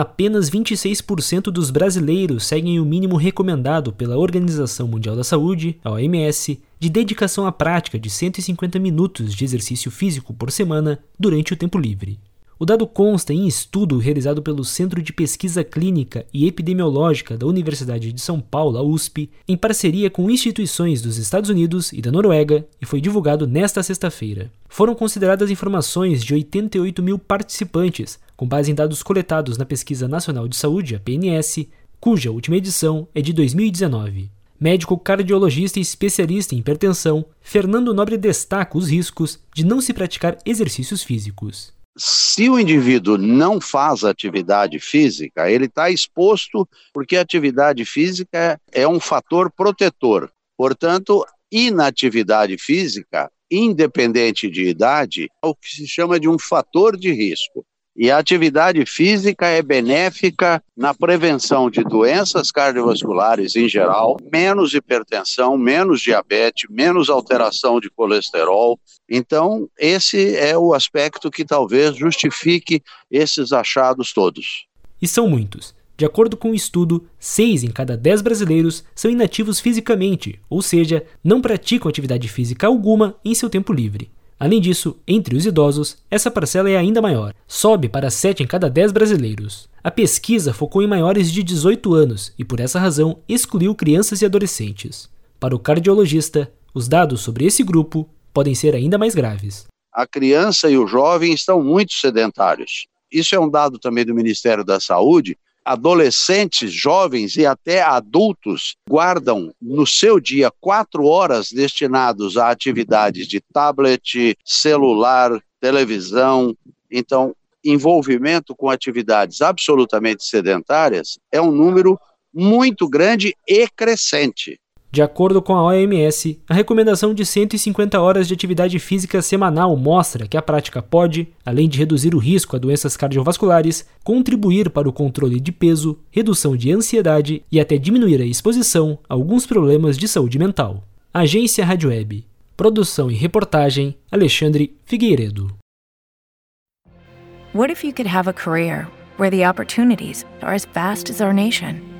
apenas 26% dos brasileiros seguem o mínimo recomendado pela Organização Mundial da Saúde, a OMS, de dedicação à prática de 150 minutos de exercício físico por semana durante o tempo livre. O dado consta em estudo realizado pelo Centro de Pesquisa Clínica e Epidemiológica da Universidade de São Paulo, a USP, em parceria com instituições dos Estados Unidos e da Noruega, e foi divulgado nesta sexta-feira. Foram consideradas informações de 88 mil participantes, com base em dados coletados na Pesquisa Nacional de Saúde, a PNS, cuja última edição é de 2019 médico cardiologista e especialista em hipertensão, Fernando Nobre destaca os riscos de não se praticar exercícios físicos se o indivíduo não faz atividade física, ele está exposto porque a atividade física é um fator protetor. Portanto, inatividade física, independente de idade, é o que se chama de um fator de risco. E a atividade física é benéfica na prevenção de doenças cardiovasculares em geral, menos hipertensão, menos diabetes, menos alteração de colesterol. Então, esse é o aspecto que talvez justifique esses achados todos. E são muitos. De acordo com o um estudo, 6 em cada 10 brasileiros são inativos fisicamente, ou seja, não praticam atividade física alguma em seu tempo livre. Além disso, entre os idosos, essa parcela é ainda maior, sobe para 7 em cada 10 brasileiros. A pesquisa focou em maiores de 18 anos e, por essa razão, excluiu crianças e adolescentes. Para o cardiologista, os dados sobre esse grupo podem ser ainda mais graves. A criança e o jovem estão muito sedentários. Isso é um dado também do Ministério da Saúde, adolescentes, jovens e até adultos guardam no seu dia quatro horas destinados a atividades de tablet, celular, televisão. Então, envolvimento com atividades absolutamente sedentárias é um número muito grande e crescente. De acordo com a OMS, a recomendação de 150 horas de atividade física semanal mostra que a prática pode, além de reduzir o risco a doenças cardiovasculares, contribuir para o controle de peso, redução de ansiedade e até diminuir a exposição a alguns problemas de saúde mental. Agência Rádio Web. Produção e reportagem Alexandre Figueiredo. What if you could have a career where the opportunities are as vast as our nation?